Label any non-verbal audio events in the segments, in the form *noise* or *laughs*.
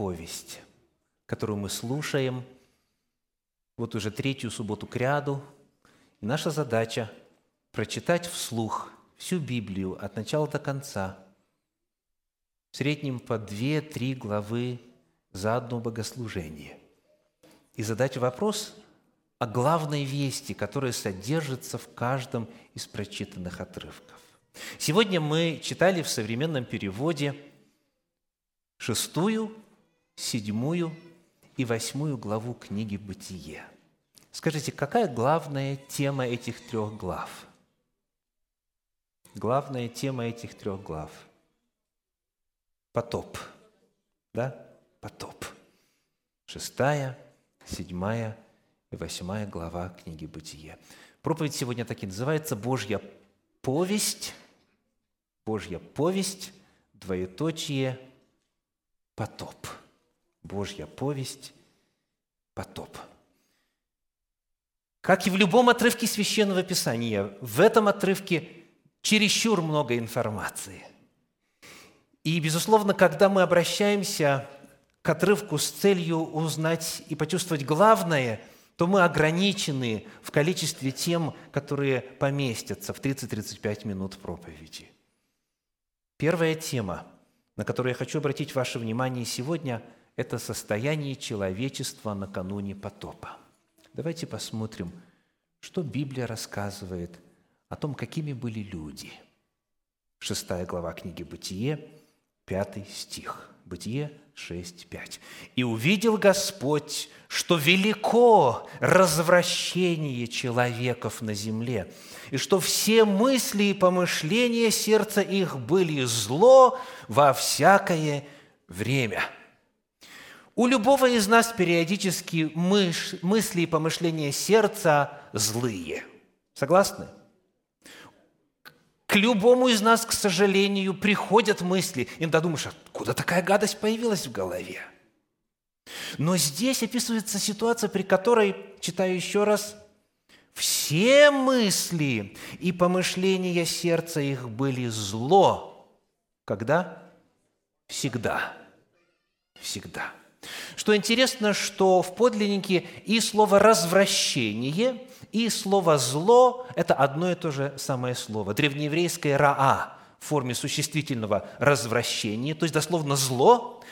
повесть, которую мы слушаем вот уже третью субботу к ряду. И наша задача – прочитать вслух всю Библию от начала до конца, в среднем по две-три главы за одно богослужение, и задать вопрос о главной вести, которая содержится в каждом из прочитанных отрывков. Сегодня мы читали в современном переводе шестую, седьмую и восьмую главу книги «Бытие». Скажите, какая главная тема этих трех глав? Главная тема этих трех глав – потоп. Да? Потоп. Шестая, седьмая и восьмая глава книги «Бытие». Проповедь сегодня так и называется «Божья повесть», «Божья повесть», двоеточие, потоп. Божья повесть, потоп. Как и в любом отрывке Священного Писания, в этом отрывке чересчур много информации. И, безусловно, когда мы обращаемся к отрывку с целью узнать и почувствовать главное, то мы ограничены в количестве тем, которые поместятся в 30-35 минут проповеди. Первая тема, на которую я хочу обратить ваше внимание сегодня, это состояние человечества накануне потопа. Давайте посмотрим, что Библия рассказывает о том, какими были люди. Шестая глава книги «Бытие», пятый стих. Бытие 6, 5. «И увидел Господь, что велико развращение человеков на земле, и что все мысли и помышления сердца их были зло во всякое время». У любого из нас периодически мыш, мысли и помышления сердца злые. Согласны? К любому из нас, к сожалению, приходят мысли. Иногда думаешь, откуда такая гадость появилась в голове? Но здесь описывается ситуация, при которой, читаю еще раз, все мысли и помышления сердца их были зло. Когда? Всегда. Всегда. Что интересно, что в подлиннике и слово «развращение», и слово «зло» – это одно и то же самое слово. Древнееврейское «раа» в форме существительного «развращение», то есть дословно «зло»,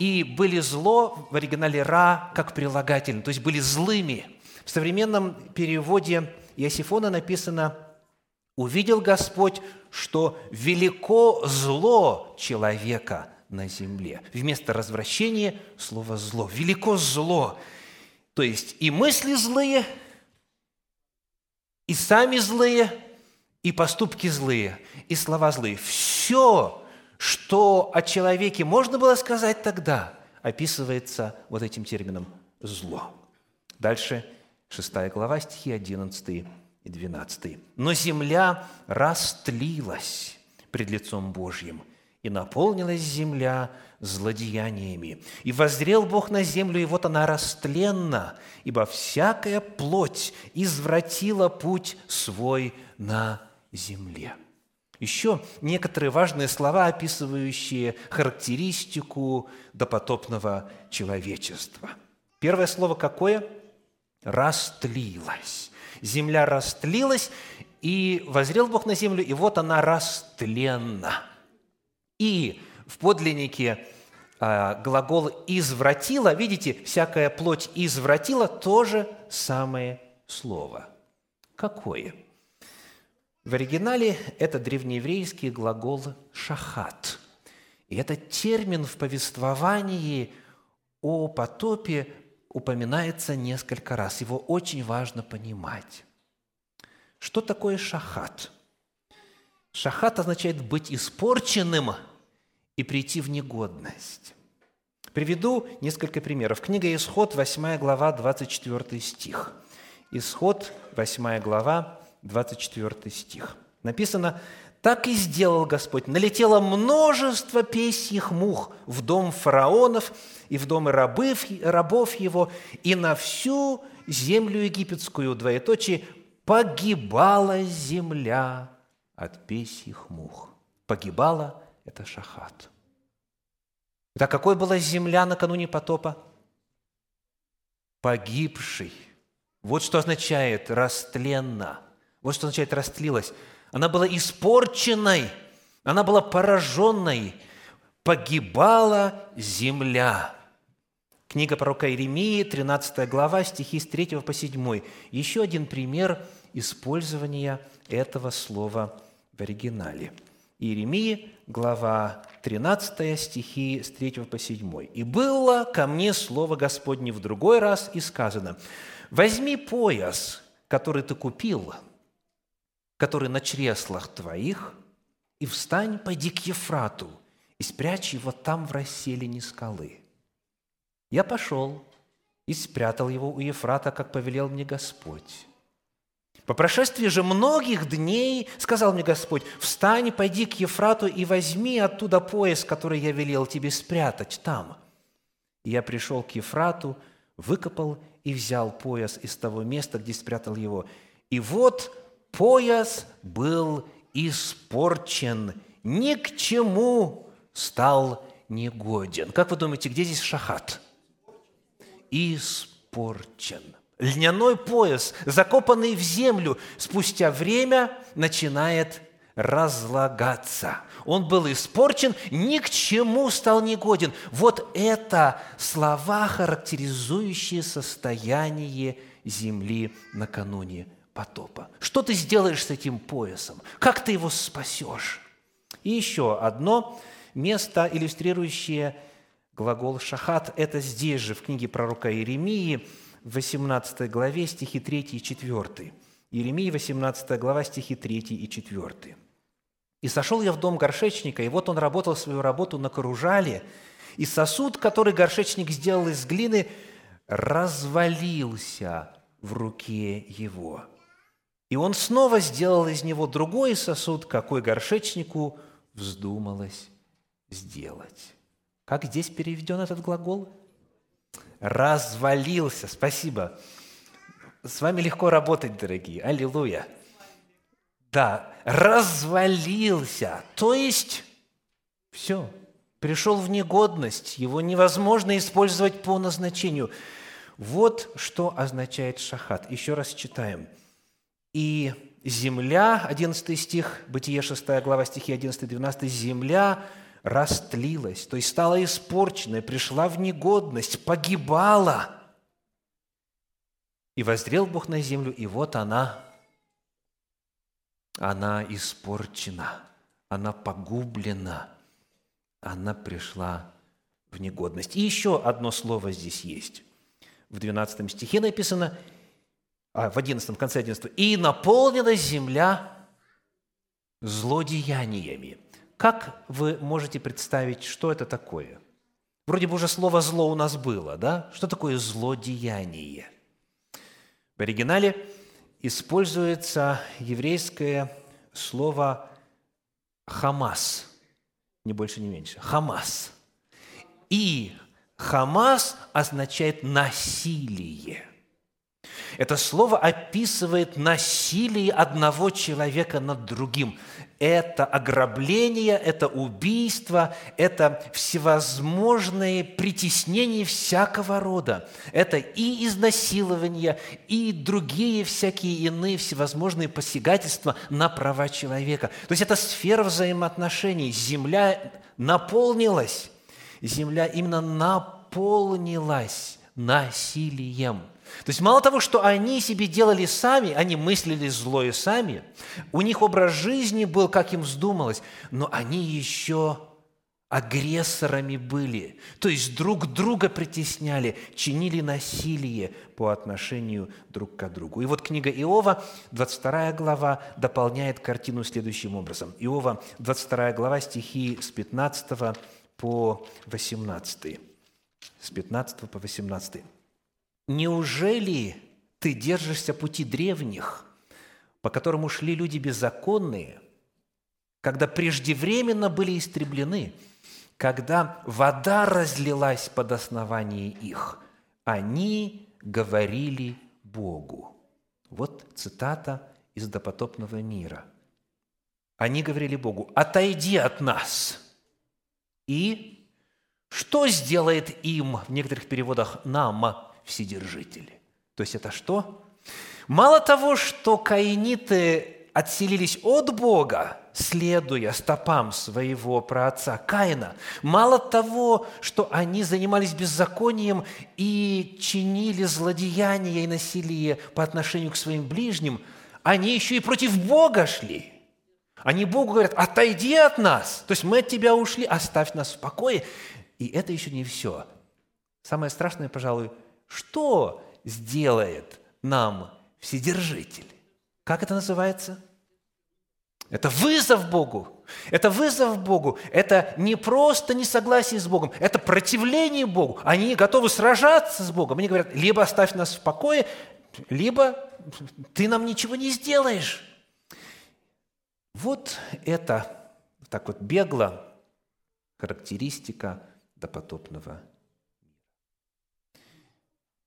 и были зло в оригинале «ра» как прилагательное, то есть были злыми. В современном переводе Иосифона написано «Увидел Господь, что велико зло человека на земле». Вместо развращения слово «зло». Велико зло. То есть и мысли злые – и сами злые, и поступки злые, и слова злые. Все, что о человеке можно было сказать тогда, описывается вот этим термином «зло». Дальше 6 глава, стихи 11 и 12. «Но земля растлилась пред лицом Божьим, и наполнилась земля злодеяниями. И воззрел Бог на землю, и вот она растленна, ибо всякая плоть извратила путь свой на земле». Еще некоторые важные слова, описывающие характеристику допотопного человечества. Первое слово какое? «Растлилась». Земля растлилась, и возрел Бог на землю, и вот она растленна. И в подлиннике а, глагол «извратила», видите, всякая плоть «извратила» – то же самое слово. Какое? В оригинале это древнееврейский глагол «шахат». И этот термин в повествовании о потопе упоминается несколько раз. Его очень важно понимать. Что такое шахат? Шахат означает быть испорченным – и прийти в негодность. Приведу несколько примеров. Книга Исход, 8 глава, 24 стих. Исход, 8 глава, 24 стих. Написано, «Так и сделал Господь. Налетело множество песьих мух в дом фараонов и в дома рабов, рабов его, и на всю землю египетскую, двоеточие, погибала земля от песьих мух». Погибала – это шахат. Так какой была земля накануне потопа? Погибший. Вот что означает растленно. Вот что означает растлилась. Она была испорченной, она была пораженной. Погибала земля. Книга пророка Иеремии, 13 глава, стихи с 3 по 7. Еще один пример использования этого слова в оригинале. Иеремии, глава 13 стихи с 3 по 7. «И было ко мне слово Господне в другой раз, и сказано, «Возьми пояс, который ты купил, который на чреслах твоих, и встань, пойди к Ефрату, и спрячь его там в расселине скалы». Я пошел и спрятал его у Ефрата, как повелел мне Господь. По прошествии же многих дней сказал мне Господь, «Встань, пойди к Ефрату и возьми оттуда пояс, который я велел тебе спрятать там». И я пришел к Ефрату, выкопал и взял пояс из того места, где спрятал его. И вот пояс был испорчен, ни к чему стал негоден. Как вы думаете, где здесь шахат? испорчен. Льняной пояс, закопанный в землю, спустя время начинает разлагаться. Он был испорчен, ни к чему стал негоден. Вот это слова, характеризующие состояние земли накануне потопа. Что ты сделаешь с этим поясом? Как ты его спасешь? И еще одно место, иллюстрирующее Глагол «шахат» – это здесь же, в книге пророка Иеремии, в 18 главе, стихи 3 и 4. Иеремии, 18 глава, стихи 3 и 4. «И сошел я в дом горшечника, и вот он работал свою работу на кружале, и сосуд, который горшечник сделал из глины, развалился в руке его. И он снова сделал из него другой сосуд, какой горшечнику вздумалось сделать. Как здесь переведен этот глагол? Развалился. Спасибо. С вами легко работать, дорогие. Аллилуйя. Да, развалился. То есть, все, пришел в негодность. Его невозможно использовать по назначению. Вот что означает шахат. Еще раз читаем. «И земля», 11 стих, Бытие 6 глава, стихи 11-12, «земля растлилась, то есть стала испорченной, пришла в негодность, погибала. И воздрел Бог на землю, и вот она, она испорчена, она погублена, она пришла в негодность. И еще одно слово здесь есть. В 12 стихе написано, а в 11, в конце 11, «И наполнилась земля злодеяниями». Как вы можете представить, что это такое? Вроде бы уже слово «зло» у нас было, да? Что такое злодеяние? В оригинале используется еврейское слово «хамас», не больше, не меньше. «Хамас». И «хамас» означает «насилие». Это слово описывает насилие одного человека над другим. Это ограбление, это убийство, это всевозможные притеснения всякого рода. Это и изнасилование, и другие всякие иные всевозможные посягательства на права человека. То есть это сфера взаимоотношений. Земля наполнилась, земля именно наполнилась насилием – то есть мало того, что они себе делали сами, они мыслили злое сами, у них образ жизни был, как им вздумалось, но они еще агрессорами были, то есть друг друга притесняли, чинили насилие по отношению друг к другу. И вот книга Иова, 22 глава, дополняет картину следующим образом. Иова, 22 глава, стихи с 15 по 18. С 15 по 18. Неужели ты держишься пути древних, по которому шли люди беззаконные, когда преждевременно были истреблены, когда вода разлилась под основание их, они говорили Богу. Вот цитата из допотопного мира. Они говорили Богу, отойди от нас. И что сделает им, в некоторых переводах, нам, Вседержитель? То есть это что? Мало того, что каиниты отселились от Бога, следуя стопам своего праотца Каина, мало того, что они занимались беззаконием и чинили злодеяния и насилие по отношению к своим ближним, они еще и против Бога шли. Они Богу говорят, отойди от нас, то есть мы от тебя ушли, оставь нас в покое. И это еще не все. Самое страшное, пожалуй, что сделает нам Вседержитель? Как это называется? Это вызов Богу. Это вызов Богу. Это не просто несогласие с Богом, это противление Богу. Они готовы сражаться с Богом. Они говорят, либо оставь нас в покое, либо ты нам ничего не сделаешь. Вот это так вот бегло характеристика допотопного.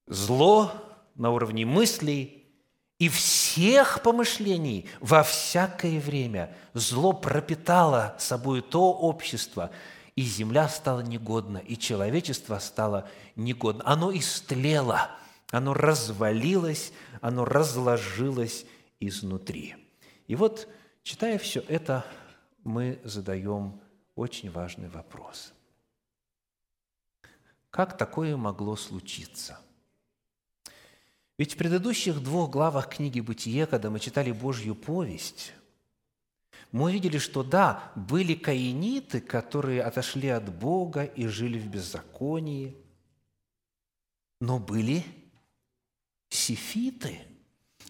Зло на уровне мыслей и всех помышлений во всякое время зло пропитало собой то общество, и земля стала негодна, и человечество стало негодно. Оно истлело, оно развалилось, оно разложилось изнутри. И вот, читая все это, мы задаем очень важный вопрос. Как такое могло случиться? Ведь в предыдущих двух главах книги «Бытие», когда мы читали Божью повесть, мы видели, что да, были каиниты, которые отошли от Бога и жили в беззаконии, но были сифиты –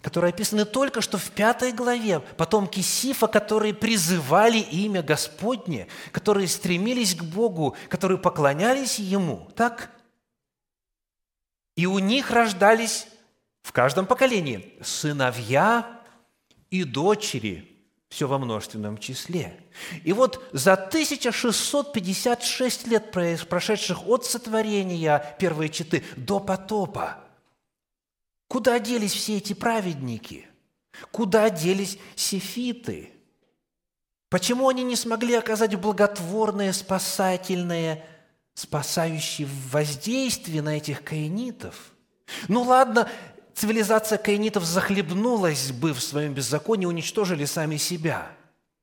которые описаны только что в пятой главе, потомки Сифа, которые призывали имя Господне, которые стремились к Богу, которые поклонялись Ему. Так? И у них рождались в каждом поколении сыновья и дочери, все во множественном числе. И вот за 1656 лет, прошедших от сотворения первой четы до потопа, Куда делись все эти праведники? Куда делись сефиты? Почему они не смогли оказать благотворное, спасательное, спасающее воздействие на этих каинитов? Ну ладно, цивилизация каинитов захлебнулась бы в своем беззаконии, уничтожили сами себя.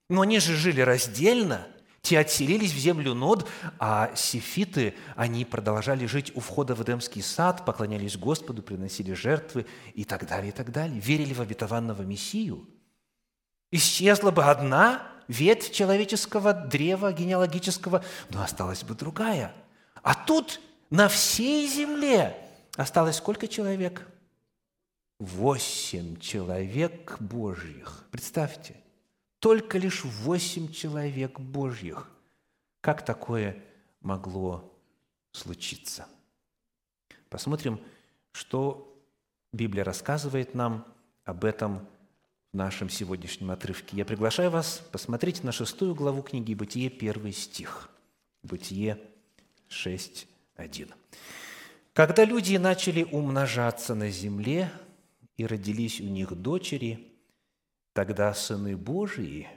Но они же жили раздельно – те отселились в землю Нод, а сифиты, они продолжали жить у входа в Эдемский сад, поклонялись Господу, приносили жертвы и так далее, и так далее. Верили в обетованного Мессию. Исчезла бы одна ветвь человеческого древа генеалогического, но осталась бы другая. А тут на всей земле осталось сколько человек? Восемь человек Божьих. Представьте только лишь восемь человек Божьих. Как такое могло случиться? Посмотрим, что Библия рассказывает нам об этом в нашем сегодняшнем отрывке. Я приглашаю вас посмотреть на шестую главу книги «Бытие», первый стих. «Бытие 6.1». «Когда люди начали умножаться на земле, и родились у них дочери, Тогда сыны Божии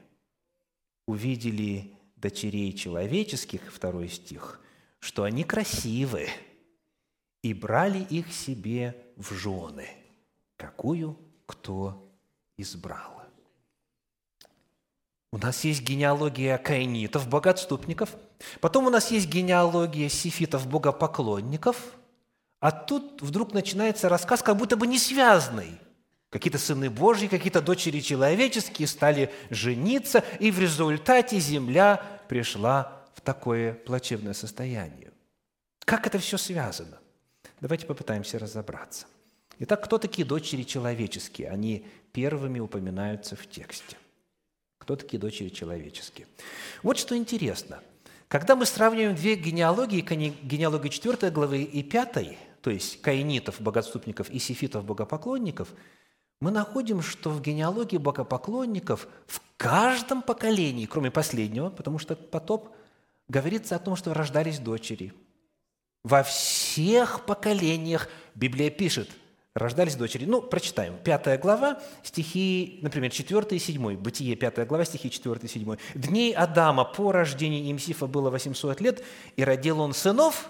увидели дочерей человеческих, второй стих, что они красивы, и брали их себе в жены, какую кто избрал. У нас есть генеалогия каинитов, богоотступников, потом у нас есть генеалогия сифитов, богопоклонников, а тут вдруг начинается рассказ, как будто бы не связанный – Какие-то сыны Божьи, какие-то дочери человеческие стали жениться, и в результате земля пришла в такое плачевное состояние. Как это все связано? Давайте попытаемся разобраться. Итак, кто такие дочери человеческие? Они первыми упоминаются в тексте. Кто такие дочери человеческие? Вот что интересно. Когда мы сравниваем две генеалогии, генеалогию 4 главы и 5, то есть каинитов, богоотступников и сифитов, богопоклонников – мы находим, что в генеалогии богопоклонников в каждом поколении, кроме последнего, потому что потоп, говорится о том, что рождались дочери. Во всех поколениях Библия пишет, рождались дочери. Ну, прочитаем. Пятая глава, стихи, например, 4 и 7. Бытие, пятая глава, стихи 4 и 7. «Дней Адама по рождении Имсифа было 800 лет, и родил он сынов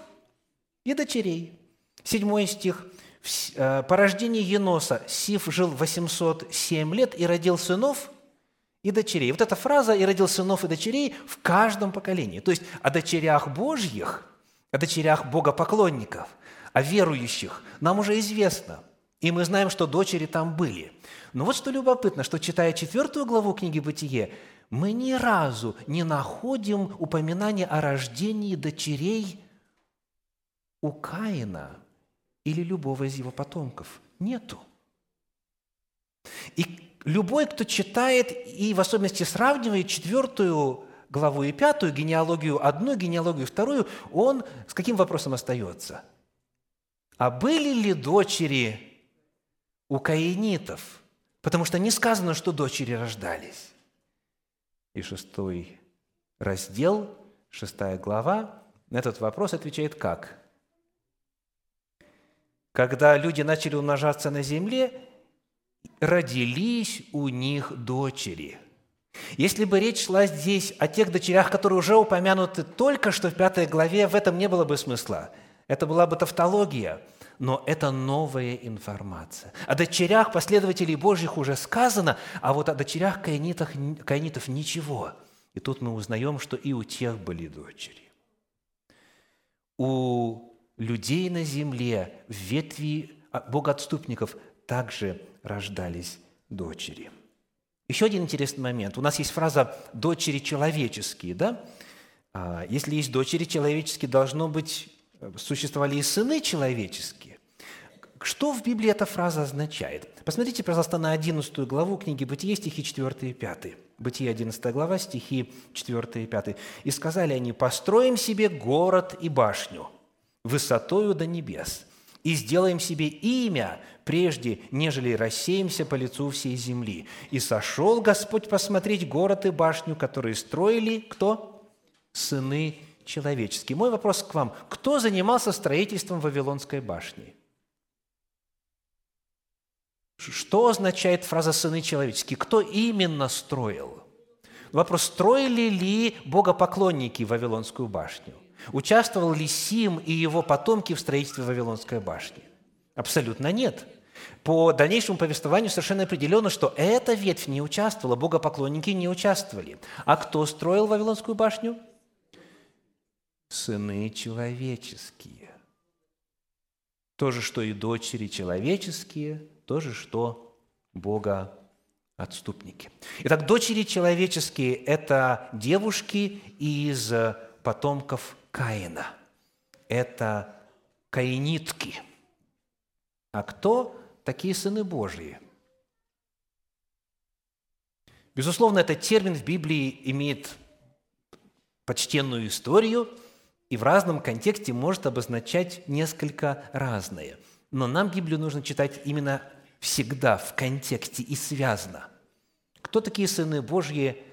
и дочерей». Седьмой стих. Э, «По рождении Еноса Сиф жил 807 лет и родил сынов и дочерей». Вот эта фраза «и родил сынов и дочерей» в каждом поколении. То есть о дочерях Божьих, о дочерях богопоклонников, о верующих нам уже известно. И мы знаем, что дочери там были. Но вот что любопытно, что читая четвертую главу книги «Бытие», мы ни разу не находим упоминания о рождении дочерей у Каина или любого из его потомков. Нету. И любой, кто читает и в особенности сравнивает четвертую главу и пятую, генеалогию одну, генеалогию вторую, он с каким вопросом остается? А были ли дочери у каинитов? Потому что не сказано, что дочери рождались. И шестой раздел, шестая глава на этот вопрос отвечает как? Когда люди начали умножаться на земле, родились у них дочери. Если бы речь шла здесь о тех дочерях, которые уже упомянуты только что в пятой главе, в этом не было бы смысла. Это была бы тавтология, но это новая информация. О дочерях последователей Божьих уже сказано, а вот о дочерях каинитов, каинитов ничего. И тут мы узнаем, что и у тех были дочери. У людей на земле, в ветви богоотступников также рождались дочери. Еще один интересный момент. У нас есть фраза «дочери человеческие», да? А, если есть дочери человеческие, должно быть, существовали и сыны человеческие. Что в Библии эта фраза означает? Посмотрите, пожалуйста, на 11 главу книги «Бытие», стихи 4 и 5. Бытие, 11 глава, стихи 4 и 5. «И сказали они, построим себе город и башню, высотою до небес, и сделаем себе имя, прежде, нежели рассеемся по лицу всей земли. И сошел Господь посмотреть город и башню, которые строили кто? Сыны человеческие. Мой вопрос к вам. Кто занимался строительством Вавилонской башни? Что означает фраза «сыны человеческие»? Кто именно строил? Вопрос, строили ли богопоклонники Вавилонскую башню? Участвовал ли Сим и его потомки в строительстве Вавилонской башни? Абсолютно нет. По дальнейшему повествованию совершенно определенно, что эта ветвь не участвовала, богопоклонники не участвовали. А кто строил Вавилонскую башню? Сыны человеческие. То же, что и дочери человеческие, то же, что Бога отступники. Итак, дочери человеческие – это девушки из потомков Каина. Это каинитки. А кто такие сыны Божьи? Безусловно, этот термин в Библии имеет почтенную историю и в разном контексте может обозначать несколько разное. Но нам Библию нужно читать именно всегда в контексте и связано. Кто такие сыны Божьи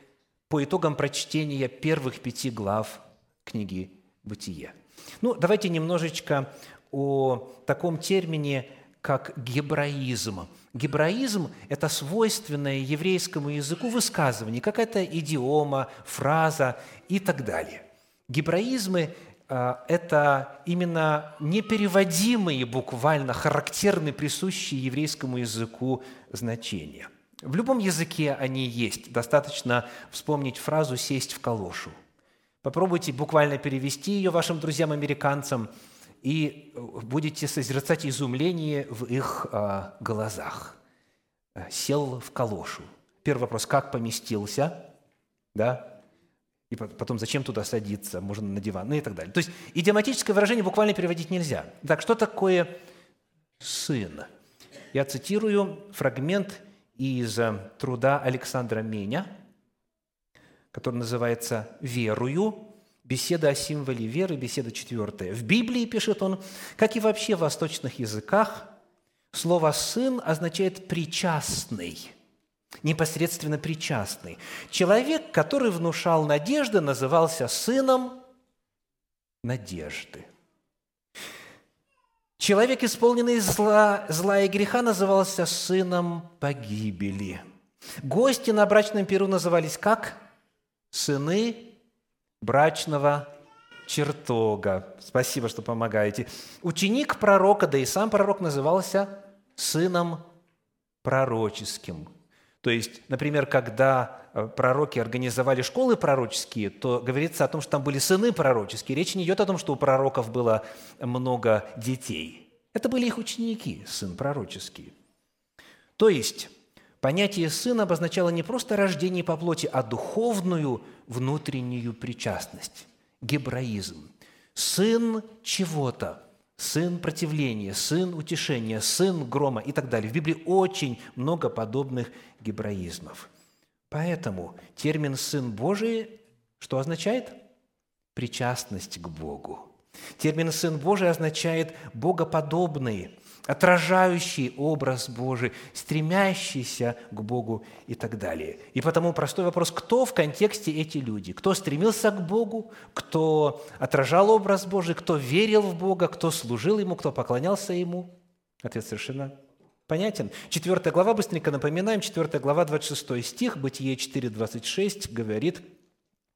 по итогам прочтения первых пяти глав книги «Бытие». Ну, давайте немножечко о таком термине, как гебраизм. Гебраизм – это свойственное еврейскому языку высказывание, какая-то идиома, фраза и так далее. Гебраизмы а, – это именно непереводимые буквально, характерные, присущие еврейскому языку значения. В любом языке они есть. Достаточно вспомнить фразу «сесть в калошу». Попробуйте буквально перевести ее вашим друзьям-американцам, и будете созерцать изумление в их а, глазах. Сел в калошу. Первый вопрос – как поместился? Да? И потом, зачем туда садиться? Можно на диван, ну и так далее. То есть идиоматическое выражение буквально переводить нельзя. Так, что такое сын? Я цитирую фрагмент из труда Александра Меня – который называется «Верую», беседа о символе веры, беседа четвертая. В Библии, пишет он, как и вообще в восточных языках, слово «сын» означает «причастный», непосредственно причастный. Человек, который внушал надежды, назывался сыном надежды. Человек, исполненный зла, зла и греха, назывался сыном погибели. Гости на брачном перу назывались как? Сыны брачного чертога. Спасибо, что помогаете. Ученик пророка, да и сам пророк назывался сыном пророческим. То есть, например, когда э, пророки организовали школы пророческие, то говорится о том, что там были сыны пророческие. Речь не идет о том, что у пророков было много детей. Это были их ученики, сын пророческий. То есть, понятие «сын» обозначало не просто рождение по плоти, а духовную внутреннюю причастность, гебраизм. Сын чего-то – сын противления, сын утешения, сын грома и так далее. В Библии очень много подобных гебраизмов. Поэтому термин «сын Божий» что означает? Причастность к Богу. Термин «сын Божий» означает «богоподобный», отражающий образ Божий, стремящийся к Богу и так далее. И потому простой вопрос, кто в контексте эти люди? Кто стремился к Богу, кто отражал образ Божий, кто верил в Бога, кто служил Ему, кто поклонялся Ему? Ответ совершенно понятен. Четвертая глава, быстренько напоминаем, четвертая глава, 26 стих, Бытие 4, 26 говорит,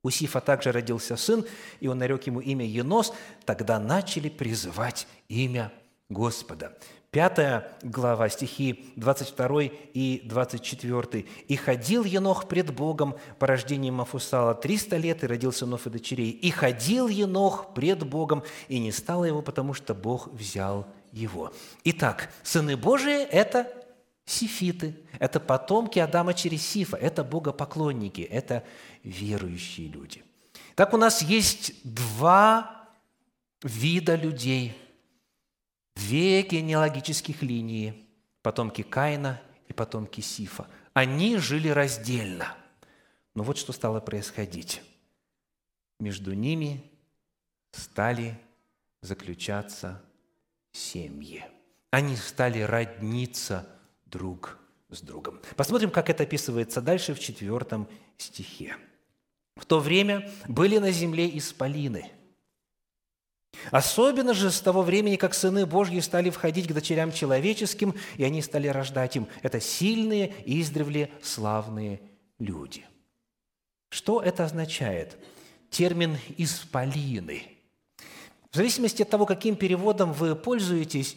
у Сифа также родился сын, и он нарек ему имя Енос. Тогда начали призывать имя Господа. Пятая глава, стихи 22 и 24. «И ходил Енох пред Богом по рождению Мафусала триста лет, и родил сынов и дочерей. И ходил Енох пред Богом, и не стало его, потому что Бог взял его». Итак, сыны Божии – это сифиты, это потомки Адама через Сифа, это богопоклонники, это верующие люди. Так у нас есть два вида людей – Две генеалогических линии, потомки Каина и потомки Сифа. Они жили раздельно. Но вот что стало происходить. Между ними стали заключаться семьи. Они стали родниться друг с другом. Посмотрим, как это описывается дальше в четвертом стихе. В то время были на земле исполины – Особенно же с того времени, как сыны Божьи стали входить к дочерям человеческим, и они стали рождать им. Это сильные, издревле славные люди. Что это означает? Термин «исполины». В зависимости от того, каким переводом вы пользуетесь,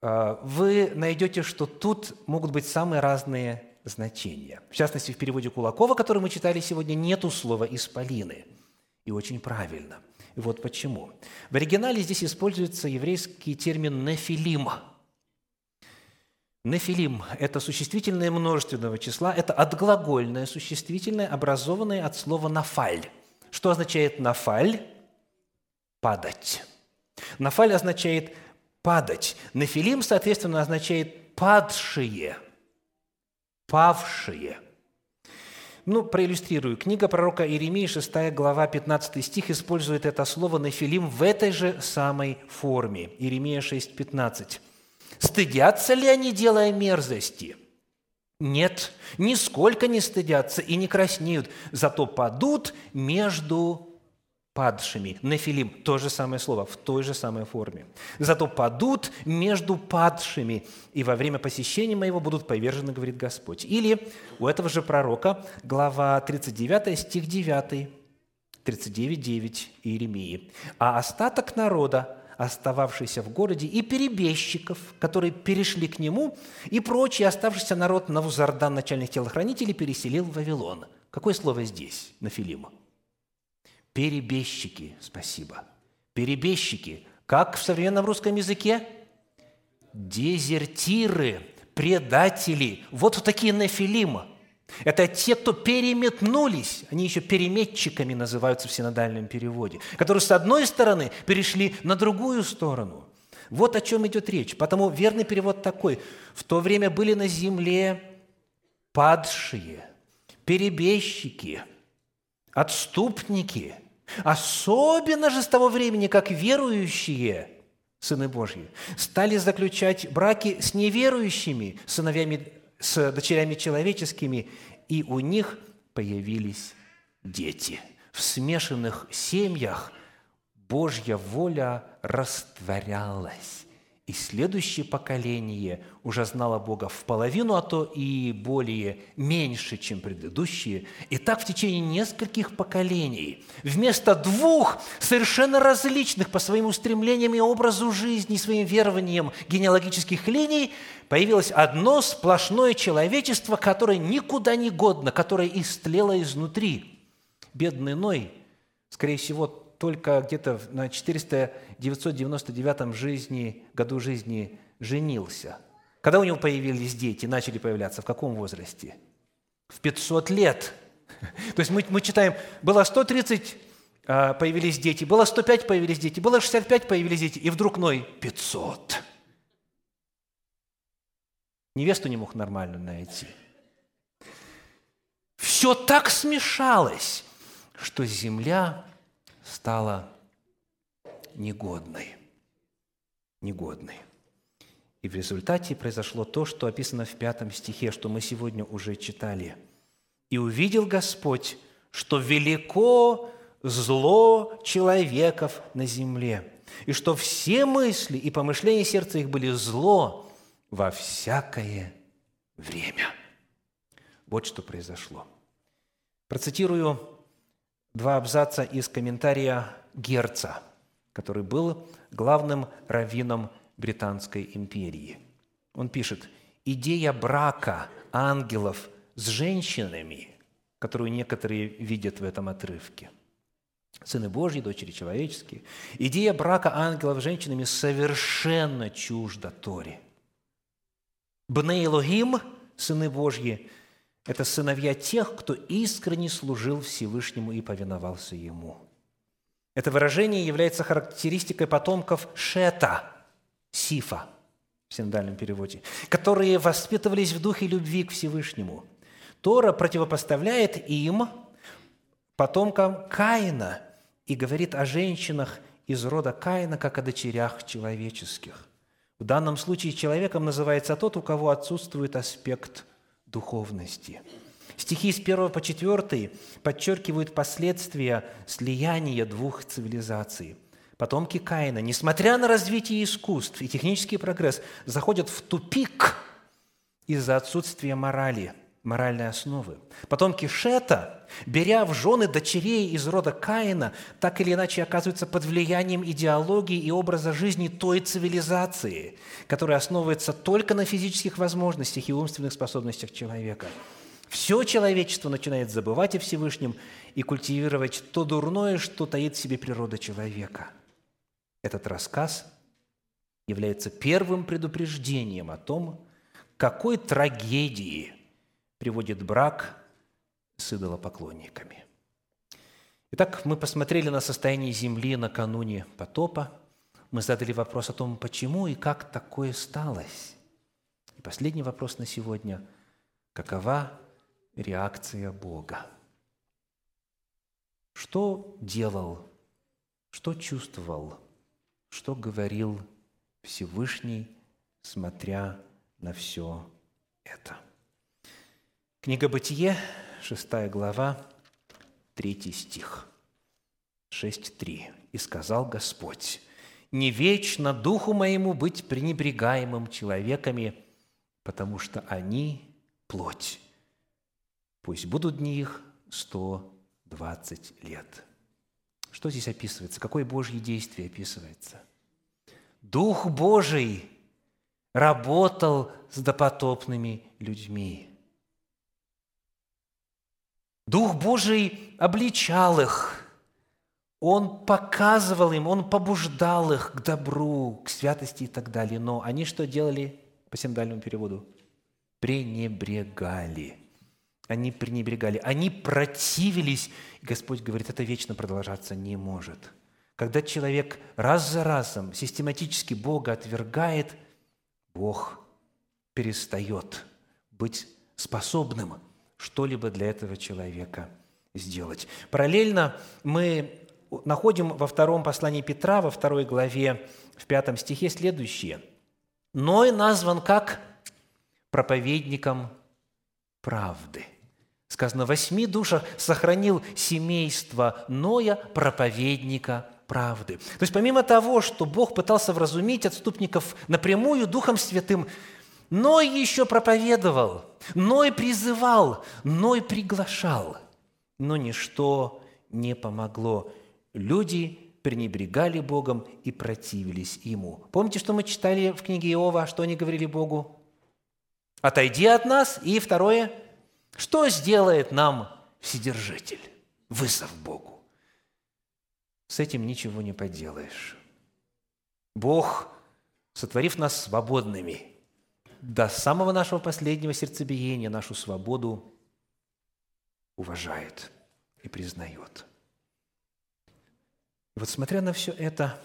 а, вы найдете, что тут могут быть самые разные значения. В частности, в переводе Кулакова, который мы читали сегодня, нету слова «исполины». И очень правильно – и вот почему. В оригинале здесь используется еврейский термин «нефилим». Нефилим – это существительное множественного числа, это отглагольное существительное, образованное от слова «нафаль». Что означает «нафаль»? Падать. «Нафаль» означает «падать». Нефилим, соответственно, означает «падшие», «павшие». Ну, проиллюстрирую. Книга пророка Иеремии, 6 глава, 15 стих, использует это слово «нефилим» в этой же самой форме. Иеремия 6, 15. «Стыдятся ли они, делая мерзости?» Нет, нисколько не стыдятся и не краснеют, зато падут между падшими. Нефилим – то же самое слово, в той же самой форме. «Зато падут между падшими, и во время посещения моего будут повержены, говорит Господь». Или у этого же пророка, глава 39, стих 9, 39.9 Иеремии. «А остаток народа, остававшийся в городе, и перебежчиков, которые перешли к нему, и прочий оставшийся народ Навузардан, начальник телохранителей, переселил в Вавилон». Какое слово здесь, на Филима? Перебежчики, спасибо. Перебежчики. Как в современном русском языке? Дезертиры, предатели. Вот такие нефилимы. Это те, кто переметнулись, они еще переметчиками называются в синодальном переводе, которые с одной стороны перешли на другую сторону. Вот о чем идет речь. Потому верный перевод такой. В то время были на земле падшие, перебежчики, отступники, Особенно же с того времени, как верующие сыны Божьи стали заключать браки с неверующими сыновьями, с дочерями человеческими, и у них появились дети. В смешанных семьях Божья воля растворялась, и следующее поколение уже знало Бога в половину, а то и более меньше, чем предыдущие. И так в течение нескольких поколений вместо двух совершенно различных по своим устремлениям и образу жизни, своим верованиям генеалогических линий появилось одно сплошное человечество, которое никуда не годно, которое истлело изнутри. Бедный Ной, скорее всего, только где-то на 400-999 жизни, году жизни женился. Когда у него появились дети, начали появляться, в каком возрасте? В 500 лет. *laughs* То есть мы, мы читаем, было 130, а, появились дети, было 105, появились дети, было 65, появились дети, и вдруг Ной 500. Невесту не мог нормально найти. Все так смешалось, что земля стала негодной. Негодной. И в результате произошло то, что описано в пятом стихе, что мы сегодня уже читали. «И увидел Господь, что велико зло человеков на земле, и что все мысли и помышления сердца их были зло во всякое время». Вот что произошло. Процитирую два абзаца из комментария Герца, который был главным раввином Британской империи. Он пишет, «Идея брака ангелов с женщинами, которую некоторые видят в этом отрывке, сыны Божьи, дочери человеческие, идея брака ангелов с женщинами совершенно чужда Торе. Бней Элогим, сыны Божьи – это сыновья тех, кто искренне служил Всевышнему и повиновался Ему. Это выражение является характеристикой потомков Шета, Сифа в синдальном переводе, которые воспитывались в духе любви к Всевышнему. Тора противопоставляет им потомкам Каина и говорит о женщинах из рода Каина, как о дочерях человеческих. В данном случае человеком называется тот, у кого отсутствует аспект духовности. Стихи с 1 по 4 подчеркивают последствия слияния двух цивилизаций. Потомки Каина, несмотря на развитие искусств и технический прогресс, заходят в тупик из-за отсутствия морали, моральной основы. Потомки Шета, беря в жены дочерей из рода Каина, так или иначе оказываются под влиянием идеологии и образа жизни той цивилизации, которая основывается только на физических возможностях и умственных способностях человека – все человечество начинает забывать о Всевышнем и культивировать то дурное, что таит в себе природа человека. Этот рассказ является первым предупреждением о том, какой трагедии приводит брак с идолопоклонниками. Итак, мы посмотрели на состояние земли накануне потопа. Мы задали вопрос о том, почему и как такое сталось. И последний вопрос на сегодня – какова реакция Бога. Что делал, что чувствовал, что говорил Всевышний, смотря на все это. Книга Бытие, 6 глава, 3 стих, 6.3. «И сказал Господь, не вечно духу моему быть пренебрегаемым человеками, потому что они – плоть, Пусть будут дни их 120 лет. Что здесь описывается? Какое Божье действие описывается? Дух Божий работал с допотопными людьми. Дух Божий обличал их, Он показывал им, Он побуждал их к добру, к святости и так далее. Но они что делали по синдальному переводу? Пренебрегали – они пренебрегали, они противились. И Господь говорит, это вечно продолжаться не может. Когда человек раз за разом систематически Бога отвергает, Бог перестает быть способным что-либо для этого человека сделать. Параллельно мы находим во втором послании Петра, во второй главе, в пятом стихе следующее. «Ной назван как проповедником правды». Сказано, восьми душах сохранил семейство Ноя, проповедника правды. То есть помимо того, что Бог пытался вразумить отступников напрямую Духом Святым, но еще проповедовал, но и призывал, но и приглашал. Но ничто не помогло. Люди пренебрегали Богом и противились Ему. Помните, что мы читали в книге Иова, что они говорили Богу? «Отойди от нас». И второе, что сделает нам Вседержитель? Вызов Богу. С этим ничего не поделаешь. Бог, сотворив нас свободными – до самого нашего последнего сердцебиения нашу свободу уважает и признает. И вот смотря на все это,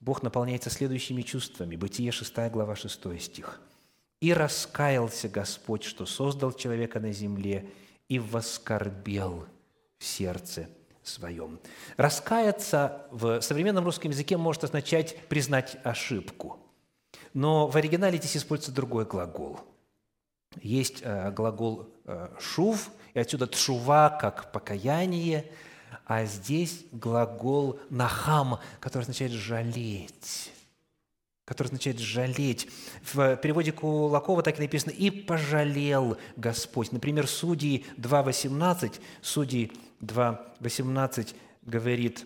Бог наполняется следующими чувствами. Бытие 6 глава 6 стих. «И раскаялся Господь, что создал человека на земле, и воскорбел в сердце своем». Раскаяться в современном русском языке может означать признать ошибку – но в оригинале здесь используется другой глагол. Есть э, глагол э, «шув», и отсюда «тшува» как «покаяние», а здесь глагол «нахам», который означает «жалеть» который означает «жалеть». В переводе Кулакова так и написано «и пожалел Господь». Например, Судьи 2.18, Судьи 2.18 говорит,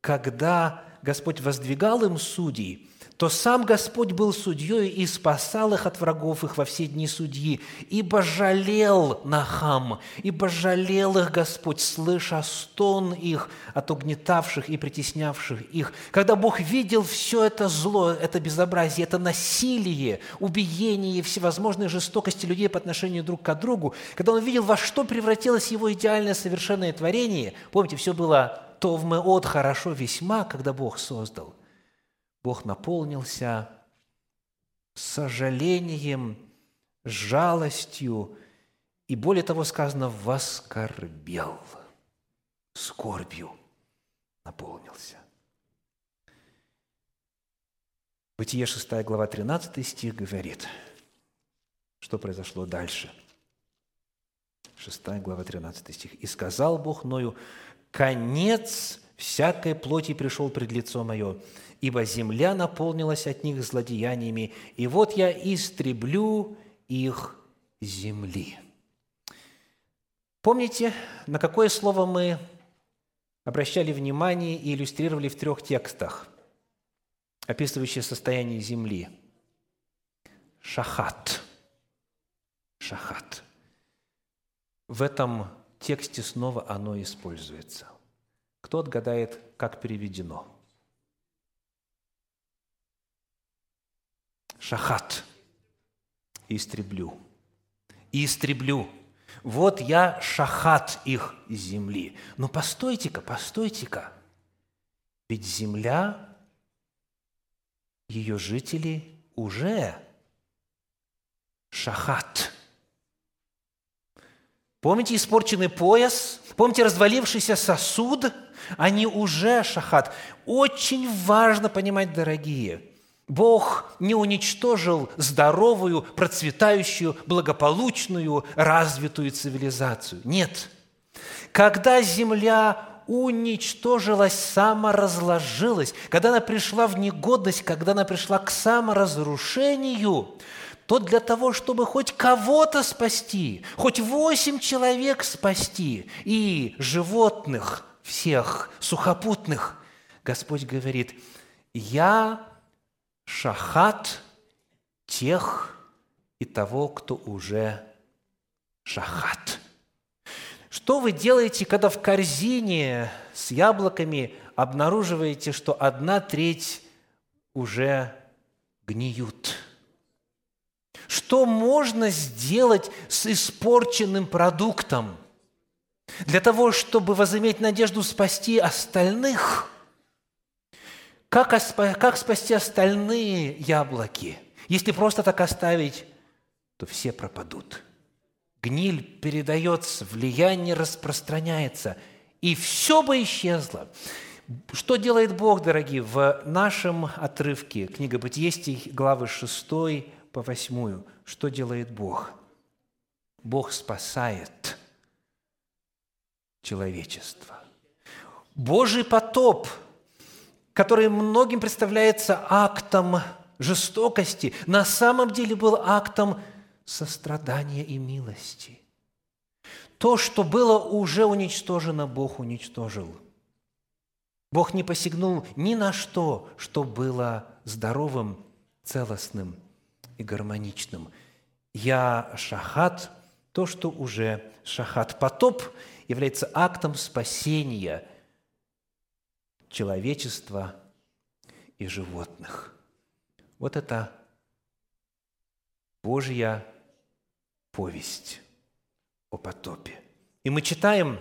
«Когда Господь воздвигал им судей, то сам Господь был судьей и спасал их от врагов их во все дни судьи, ибо жалел Нахам, ибо жалел их Господь, слыша стон их от угнетавших и притеснявших их. Когда Бог видел все это зло, это безобразие, это насилие, убиение, всевозможные жестокости людей по отношению друг к другу, когда Он видел, во что превратилось Его идеальное совершенное творение, помните, все было то в от хорошо весьма, когда Бог создал – Бог наполнился сожалением, жалостью и, более того, сказано, воскорбел, скорбью наполнился. Бытие 6 глава 13 стих говорит, что произошло дальше. 6 глава 13 стих. «И сказал Бог Ною, конец всякой плоти пришел пред лицо мое, ибо земля наполнилась от них злодеяниями, и вот я истреблю их земли». Помните, на какое слово мы обращали внимание и иллюстрировали в трех текстах, описывающие состояние земли? Шахат. Шахат. В этом тексте снова оно используется. Кто отгадает, как переведено? Шахат. Истреблю. Истреблю. Вот я шахат их земли. Но постойте-ка, постойте-ка. Ведь земля, ее жители уже шахат. Помните испорченный пояс? Помните развалившийся сосуд? Они уже шахат. Очень важно понимать, дорогие, Бог не уничтожил здоровую, процветающую, благополучную, развитую цивилизацию. Нет. Когда земля уничтожилась, саморазложилась, когда она пришла в негодность, когда она пришла к саморазрушению, то для того, чтобы хоть кого-то спасти, хоть восемь человек спасти и животных всех, сухопутных, Господь говорит, я шахат тех и того, кто уже шахат. Что вы делаете, когда в корзине с яблоками обнаруживаете, что одна треть уже гниют? Что можно сделать с испорченным продуктом для того, чтобы возыметь надежду спасти остальных – как, как спасти остальные яблоки? Если просто так оставить, то все пропадут. Гниль передается, влияние распространяется, и все бы исчезло. Что делает Бог, дорогие, в нашем отрывке, книга Бытие, главы 6 по 8, что делает Бог? Бог спасает человечество. Божий потоп – который многим представляется актом жестокости, на самом деле был актом сострадания и милости. То, что было уже уничтожено, Бог уничтожил. Бог не посягнул ни на что, что было здоровым, целостным и гармоничным. Я шахат, то, что уже шахат. Потоп является актом спасения человечества и животных. Вот это Божья повесть о потопе. И мы читаем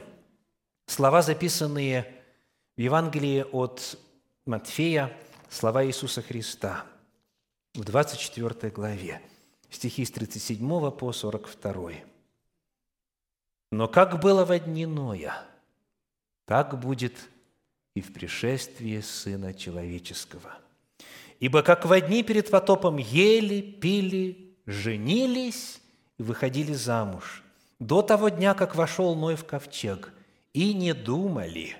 слова, записанные в Евангелии от Матфея, слова Иисуса Христа в 24 главе, стихи с 37 по 42. «Но как было во дни Ноя, так будет и в пришествии Сына Человеческого. Ибо как во дни перед потопом ели, пили, женились и выходили замуж, до того дня, как вошел Ной в ковчег, и не думали,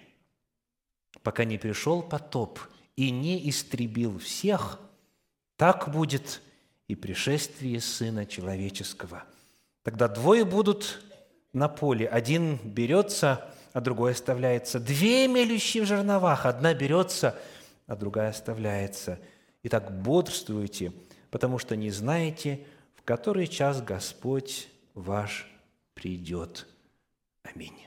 пока не пришел потоп и не истребил всех, так будет и пришествие Сына Человеческого. Тогда двое будут на поле, один берется – а другой оставляется. Две мелющие в жерновах, одна берется, а другая оставляется. Итак, бодрствуйте, потому что не знаете, в который час Господь ваш придет. Аминь.